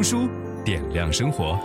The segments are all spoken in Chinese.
读书点亮生活。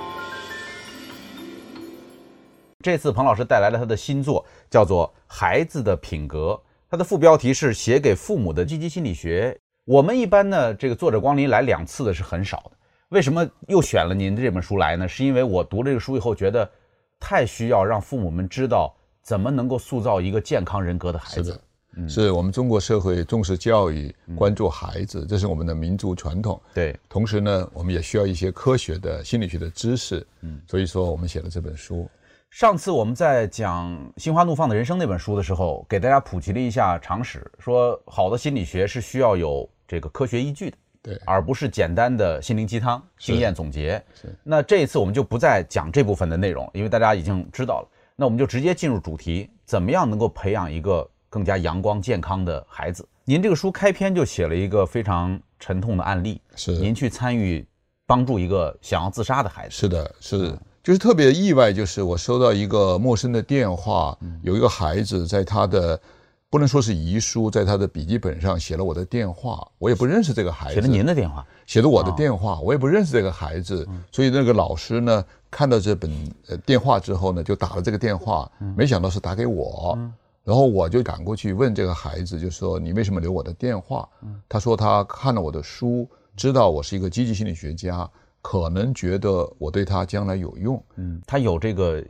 这次彭老师带来了他的新作，叫做《孩子的品格》，他的副标题是“写给父母的积极心理学”。我们一般呢，这个作者光临来两次的是很少的。为什么又选了您这本书来呢？是因为我读这个书以后，觉得太需要让父母们知道怎么能够塑造一个健康人格的孩子。是的，嗯，是我们中国社会重视教育、关注孩子，这是我们的民族传统。对，同时呢，我们也需要一些科学的心理学的知识。嗯，所以说我们写了这本书。上次我们在讲《心花怒放的人生》那本书的时候，给大家普及了一下常识，说好的心理学是需要有这个科学依据的。对，而不是简单的心灵鸡汤、经验总结。是，那这一次我们就不再讲这部分的内容，因为大家已经知道了。那我们就直接进入主题，怎么样能够培养一个更加阳光健康的孩子？您这个书开篇就写了一个非常沉痛的案例，是您去参与帮助一个想要自杀的孩子。是的，是，就是特别意外，就是我收到一个陌生的电话，有一个孩子在他的。不能说是遗书，在他的笔记本上写了我的电话，我也不认识这个孩子。写了您的电话，写了我的电话，我也不认识这个孩子。所以那个老师呢，看到这本呃电话之后呢，就打了这个电话，没想到是打给我。然后我就赶过去问这个孩子，就说你为什么留我的电话？他说他看了我的书，知道我是一个积极心理学家，可能觉得我对他将来有用。嗯，他有这个。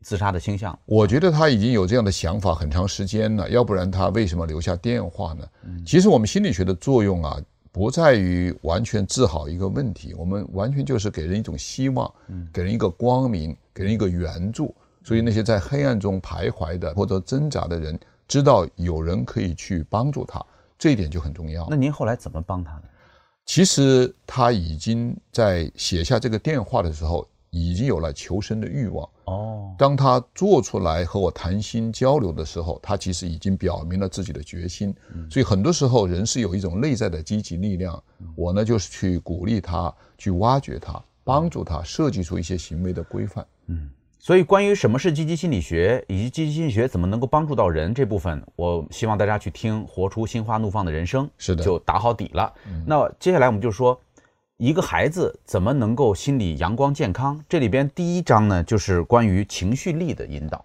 自杀的倾向，我觉得他已经有这样的想法很长时间了，要不然他为什么留下电话呢？其实我们心理学的作用啊，不在于完全治好一个问题，我们完全就是给人一种希望，给人一个光明，给人一个援助。所以那些在黑暗中徘徊的或者挣扎的人，知道有人可以去帮助他，这一点就很重要。那您后来怎么帮他呢？其实他已经在写下这个电话的时候，已经有了求生的欲望哦。当他做出来和我谈心交流的时候，他其实已经表明了自己的决心。所以很多时候人是有一种内在的积极力量。我呢就是去鼓励他，去挖掘他，帮助他设计出一些行为的规范。嗯，所以关于什么是积极心理学，以及积极心理学怎么能够帮助到人这部分，我希望大家去听《活出心花怒放的人生》，是的，就打好底了。那接下来我们就说。一个孩子怎么能够心理阳光健康？这里边第一章呢，就是关于情绪力的引导。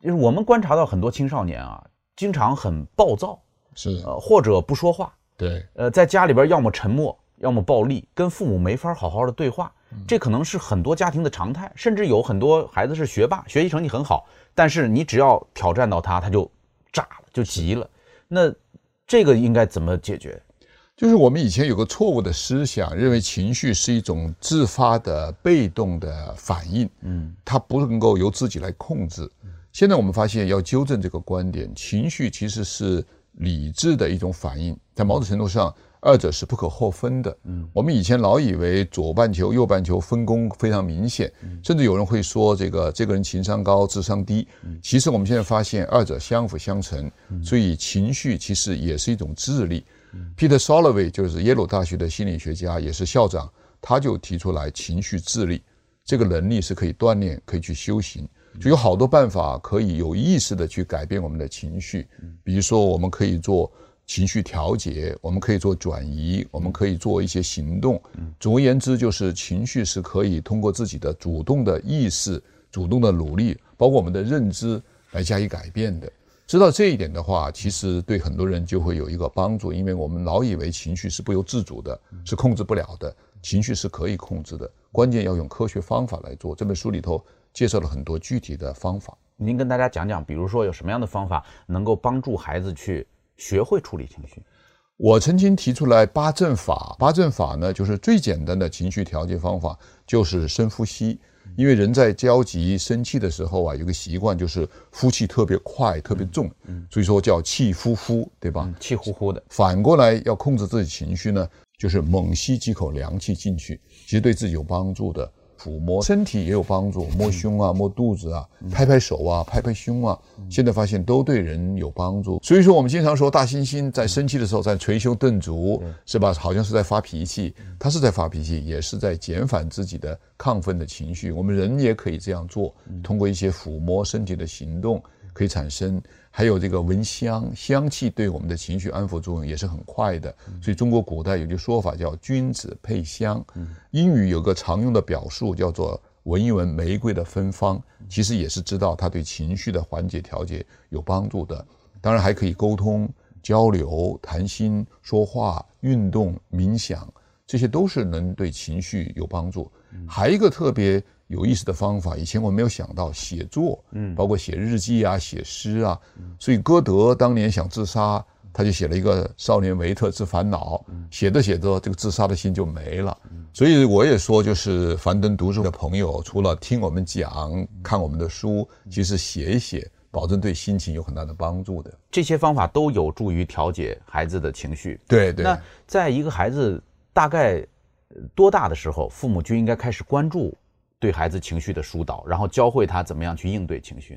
就是我们观察到很多青少年啊，经常很暴躁，是呃或者不说话，对，呃在家里边要么沉默，要么暴力，跟父母没法好好的对话。这可能是很多家庭的常态，甚至有很多孩子是学霸，学习成绩很好，但是你只要挑战到他，他就炸了，就急了。那这个应该怎么解决？就是我们以前有个错误的思想，认为情绪是一种自发的、被动的反应，嗯，它不能够由自己来控制。现在我们发现要纠正这个观点，情绪其实是理智的一种反应，在某种程度上，二者是不可或分的。嗯，我们以前老以为左半球、右半球分工非常明显，甚至有人会说这个这个人情商高、智商低。其实我们现在发现，二者相辅相成，所以情绪其实也是一种智力。Peter Salovey 就是耶鲁大学的心理学家，也是校长，他就提出来情绪智力这个能力是可以锻炼、可以去修行，就有好多办法可以有意识的去改变我们的情绪。比如说，我们可以做情绪调节，我们可以做转移，我们可以做一些行动。总而言之，就是情绪是可以通过自己的主动的意识、主动的努力，包括我们的认知来加以改变的。知道这一点的话，其实对很多人就会有一个帮助，因为我们老以为情绪是不由自主的，是控制不了的。情绪是可以控制的，关键要用科学方法来做。这本书里头介绍了很多具体的方法，您跟大家讲讲，比如说有什么样的方法能够帮助孩子去学会处理情绪？我曾经提出来八正法，八正法呢，就是最简单的情绪调节方法，就是深呼吸。因为人在焦急、生气的时候啊，有个习惯就是呼气特别快、特别重，所以说叫气呼呼，对吧？嗯、气呼呼的。反过来要控制自己情绪呢，就是猛吸几口凉气进去，其实对自己有帮助的。抚摸身体也有帮助，摸胸啊，摸肚子啊，拍拍手啊，拍拍胸啊，现在发现都对人有帮助。所以说，我们经常说大猩猩在生气的时候在捶胸顿足，是吧？好像是在发脾气，它是在发脾气，也是在减缓自己的亢奋的情绪。我们人也可以这样做，通过一些抚摸身体的行动。可以产生，还有这个闻香，香气对我们的情绪安抚作用也是很快的。所以中国古代有句说法叫“君子配香”，英语有个常用的表述叫做“闻一闻玫瑰的芬芳”，其实也是知道它对情绪的缓解调节有帮助的。当然还可以沟通、交流、谈心、说话、运动、冥想，这些都是能对情绪有帮助。还有一个特别。有意思的方法，以前我没有想到写作，嗯，包括写日记啊、写诗啊。所以歌德当年想自杀，他就写了一个《少年维特之烦恼》，写着写着，这个自杀的心就没了。所以我也说，就是樊登读书的朋友，除了听我们讲、看我们的书，其实写一写，保证对心情有很大的帮助的。这些方法都有助于调节孩子的情绪。对对。那在一个孩子大概多大的时候，父母就应该开始关注？对孩子情绪的疏导，然后教会他怎么样去应对情绪。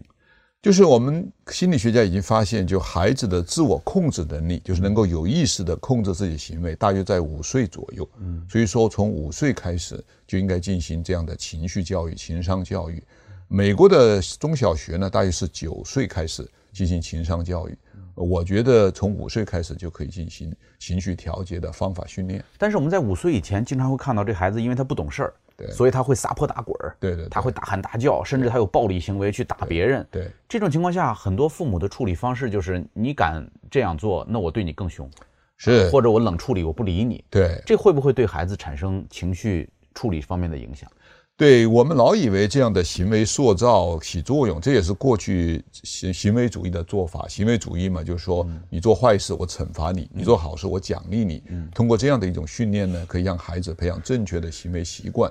就是我们心理学家已经发现，就孩子的自我控制能力，就是能够有意识地控制自己行为，大约在五岁左右。嗯，所以说从五岁开始就应该进行这样的情绪教育、情商教育。美国的中小学呢，大约是九岁开始进行情商教育。我觉得从五岁开始就可以进行情绪调节的方法训练。但是我们在五岁以前，经常会看到这孩子，因为他不懂事儿。对，所以他会撒泼打滚儿，对，对对，他会大喊大叫，甚至他有暴力行为去打别人。对，对这种情况下，很多父母的处理方式就是：你敢这样做，那我对你更凶，是，或者我冷处理，我不理你。对，这会不会对孩子产生情绪处理方面的影响？对，我们老以为这样的行为塑造起作用，这也是过去行行为主义的做法。行为主义嘛，就是说你做坏事我惩罚你，你做好事我奖励你。嗯通过这样的一种训练呢，可以让孩子培养正确的行为习惯。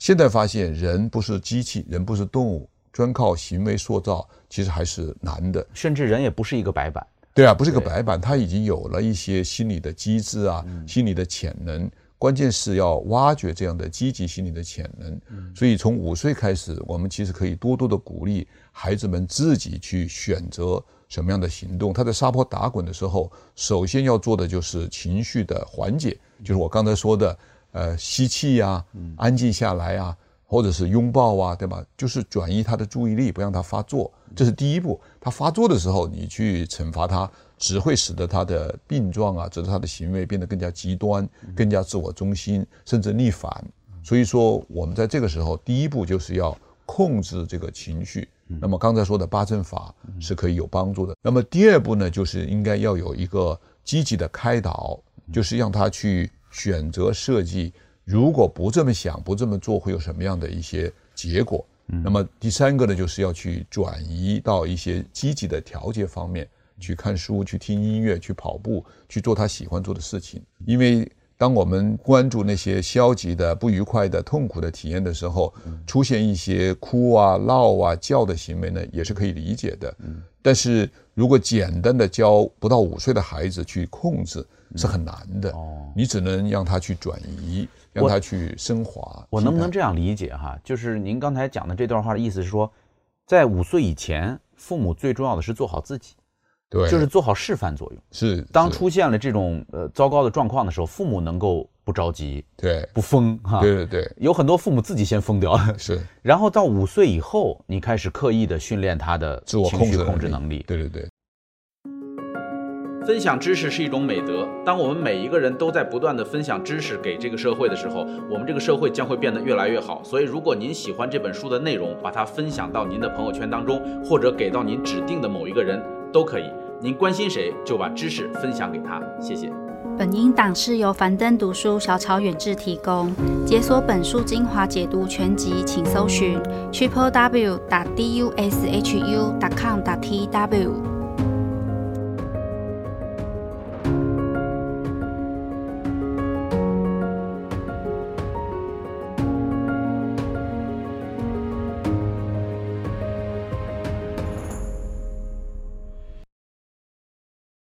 现在发现人不是机器，人不是动物，专靠行为塑造其实还是难的。甚至人也不是一个白板。对啊，不是一个白板，他已经有了一些心理的机制啊，心理的潜能。关键是要挖掘这样的积极心理的潜能，所以从五岁开始，我们其实可以多多的鼓励孩子们自己去选择什么样的行动。他在撒泼打滚的时候，首先要做的就是情绪的缓解，就是我刚才说的，呃，吸气呀，安静下来啊，或者是拥抱啊，对吧？就是转移他的注意力，不让他发作，这是第一步。他发作的时候，你去惩罚他。只会使得他的病状啊，使得他的行为变得更加极端，更加自我中心，甚至逆反。所以说，我们在这个时候，第一步就是要控制这个情绪。那么刚才说的八正法是可以有帮助的。那么第二步呢，就是应该要有一个积极的开导，就是让他去选择设计，如果不这么想，不这么做，会有什么样的一些结果。那么第三个呢，就是要去转移到一些积极的调节方面。去看书，去听音乐，去跑步，去做他喜欢做的事情。因为当我们关注那些消极的、不愉快的、痛苦的体验的时候，出现一些哭啊、闹啊、叫的行为呢，也是可以理解的。但是如果简单的教不到五岁的孩子去控制，是很难的。你只能让他去转移，让他去升华。我，我能不能这样理解哈？就是您刚才讲的这段话的意思是说，在五岁以前，父母最重要的是做好自己。对，就是做好示范作用。是，当出现了这种呃糟糕的状况的时候，父母能够不着急，对，不疯哈。对对对，有很多父母自己先疯掉了。是，然后到五岁以后，你开始刻意的训练他的情绪控制能力。对对对。分享知识是一种美德。当我们每一个人都在不断的分享知识给这个社会的时候，我们这个社会将会变得越来越好。所以，如果您喜欢这本书的内容，把它分享到您的朋友圈当中，或者给到您指定的某一个人。都可以，您关心谁就把知识分享给他，谢谢。本音档是由樊登读书小草远志提供，解锁本书精华解读全集，请搜寻 triple w 打 d u s h u 打 com 打 t w。